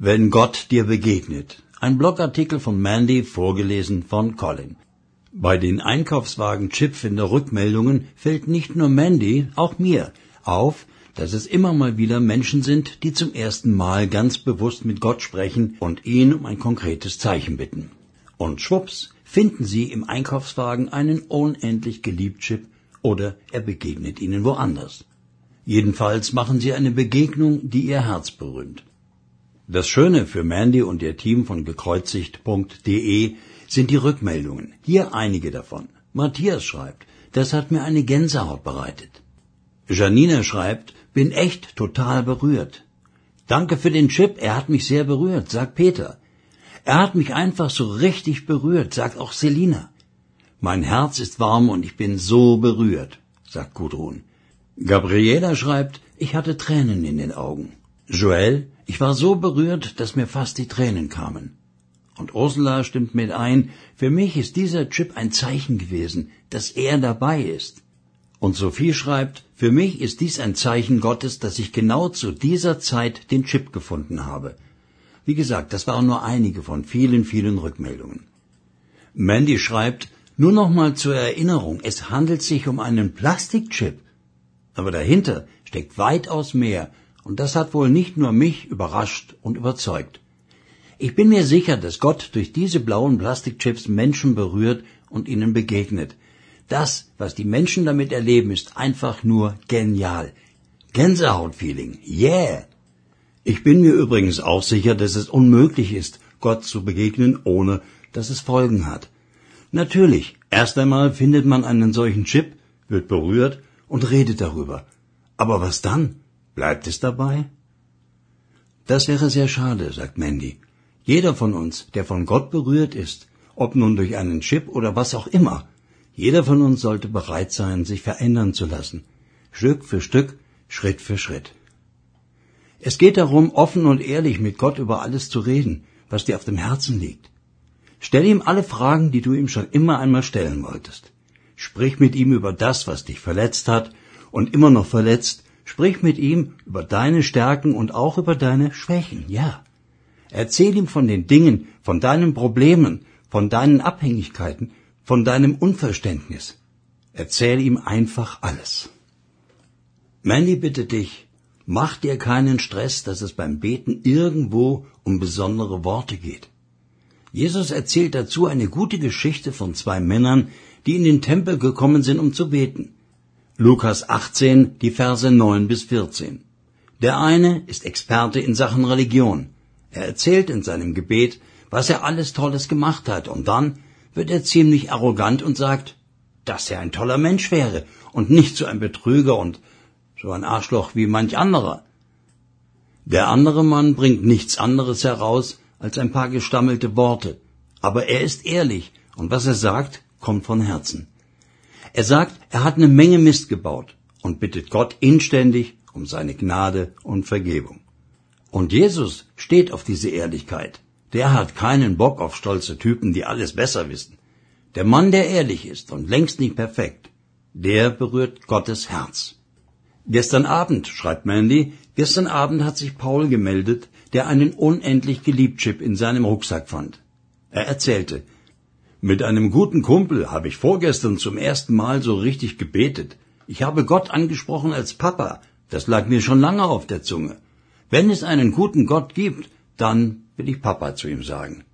Wenn Gott dir begegnet. Ein Blogartikel von Mandy, vorgelesen von Colin. Bei den Einkaufswagen-Chipfinder-Rückmeldungen fällt nicht nur Mandy, auch mir auf, dass es immer mal wieder Menschen sind, die zum ersten Mal ganz bewusst mit Gott sprechen und ihn um ein konkretes Zeichen bitten. Und schwupps, finden sie im Einkaufswagen einen unendlich geliebt Chip oder er begegnet ihnen woanders. Jedenfalls machen sie eine Begegnung, die ihr Herz berühmt. Das Schöne für Mandy und ihr Team von gekreuzigt.de sind die Rückmeldungen. Hier einige davon. Matthias schreibt, das hat mir eine Gänsehaut bereitet. Janine schreibt, bin echt total berührt. Danke für den Chip, er hat mich sehr berührt, sagt Peter. Er hat mich einfach so richtig berührt, sagt auch Selina. Mein Herz ist warm und ich bin so berührt, sagt Gudrun. Gabriela schreibt, ich hatte Tränen in den Augen. Joel, ich war so berührt, dass mir fast die Tränen kamen. Und Ursula stimmt mit ein, für mich ist dieser Chip ein Zeichen gewesen, dass er dabei ist. Und Sophie schreibt, für mich ist dies ein Zeichen Gottes, dass ich genau zu dieser Zeit den Chip gefunden habe. Wie gesagt, das waren nur einige von vielen, vielen Rückmeldungen. Mandy schreibt, nur noch mal zur Erinnerung, es handelt sich um einen Plastikchip. Aber dahinter steckt weitaus mehr, und das hat wohl nicht nur mich überrascht und überzeugt. Ich bin mir sicher, dass Gott durch diese blauen Plastikchips Menschen berührt und ihnen begegnet. Das, was die Menschen damit erleben, ist einfach nur genial. Gänsehautfeeling. Yeah! Ich bin mir übrigens auch sicher, dass es unmöglich ist, Gott zu begegnen, ohne dass es Folgen hat. Natürlich, erst einmal findet man einen solchen Chip, wird berührt und redet darüber. Aber was dann? Bleibt es dabei? Das wäre sehr schade, sagt Mandy. Jeder von uns, der von Gott berührt ist, ob nun durch einen Chip oder was auch immer, jeder von uns sollte bereit sein, sich verändern zu lassen. Stück für Stück, Schritt für Schritt. Es geht darum, offen und ehrlich mit Gott über alles zu reden, was dir auf dem Herzen liegt. Stell ihm alle Fragen, die du ihm schon immer einmal stellen wolltest. Sprich mit ihm über das, was dich verletzt hat und immer noch verletzt, Sprich mit ihm über deine Stärken und auch über deine Schwächen, ja. Erzähl ihm von den Dingen, von deinen Problemen, von deinen Abhängigkeiten, von deinem Unverständnis. Erzähl ihm einfach alles. Mandy bittet dich, mach dir keinen Stress, dass es beim Beten irgendwo um besondere Worte geht. Jesus erzählt dazu eine gute Geschichte von zwei Männern, die in den Tempel gekommen sind, um zu beten. Lukas 18, die Verse 9 bis 14. Der eine ist Experte in Sachen Religion. Er erzählt in seinem Gebet, was er alles Tolles gemacht hat, und dann wird er ziemlich arrogant und sagt, dass er ein toller Mensch wäre und nicht so ein Betrüger und so ein Arschloch wie manch anderer. Der andere Mann bringt nichts anderes heraus als ein paar gestammelte Worte, aber er ist ehrlich und was er sagt, kommt von Herzen. Er sagt, er hat eine Menge Mist gebaut und bittet Gott inständig um seine Gnade und Vergebung. Und Jesus steht auf diese Ehrlichkeit. Der hat keinen Bock auf stolze Typen, die alles besser wissen. Der Mann, der ehrlich ist und längst nicht perfekt, der berührt Gottes Herz. Gestern Abend, schreibt Mandy, gestern Abend hat sich Paul gemeldet, der einen unendlich geliebt Chip in seinem Rucksack fand. Er erzählte, mit einem guten Kumpel habe ich vorgestern zum ersten Mal so richtig gebetet. Ich habe Gott angesprochen als Papa. Das lag mir schon lange auf der Zunge. Wenn es einen guten Gott gibt, dann will ich Papa zu ihm sagen.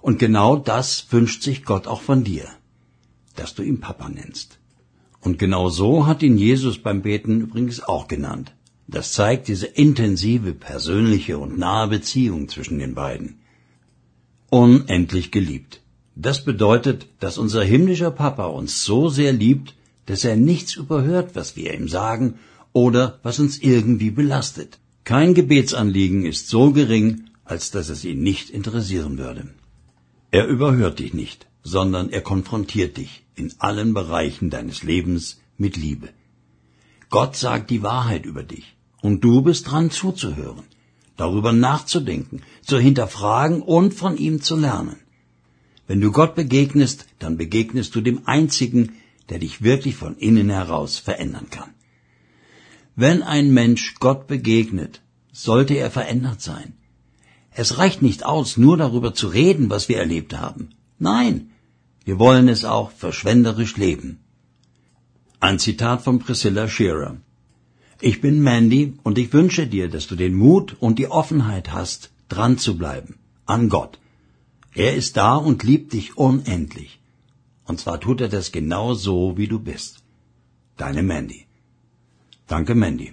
Und genau das wünscht sich Gott auch von dir, dass du ihn Papa nennst. Und genau so hat ihn Jesus beim Beten übrigens auch genannt. Das zeigt diese intensive, persönliche und nahe Beziehung zwischen den beiden. Unendlich geliebt. Das bedeutet, dass unser himmlischer Papa uns so sehr liebt, dass er nichts überhört, was wir ihm sagen oder was uns irgendwie belastet. Kein Gebetsanliegen ist so gering, als dass es ihn nicht interessieren würde. Er überhört dich nicht, sondern er konfrontiert dich in allen Bereichen deines Lebens mit Liebe. Gott sagt die Wahrheit über dich und du bist dran zuzuhören, darüber nachzudenken, zu hinterfragen und von ihm zu lernen. Wenn du Gott begegnest, dann begegnest du dem Einzigen, der dich wirklich von innen heraus verändern kann. Wenn ein Mensch Gott begegnet, sollte er verändert sein. Es reicht nicht aus, nur darüber zu reden, was wir erlebt haben. Nein, wir wollen es auch verschwenderisch leben. Ein Zitat von Priscilla Shearer. Ich bin Mandy und ich wünsche dir, dass du den Mut und die Offenheit hast, dran zu bleiben. An Gott. Er ist da und liebt dich unendlich. Und zwar tut er das genau so, wie du bist. Deine Mandy. Danke, Mandy.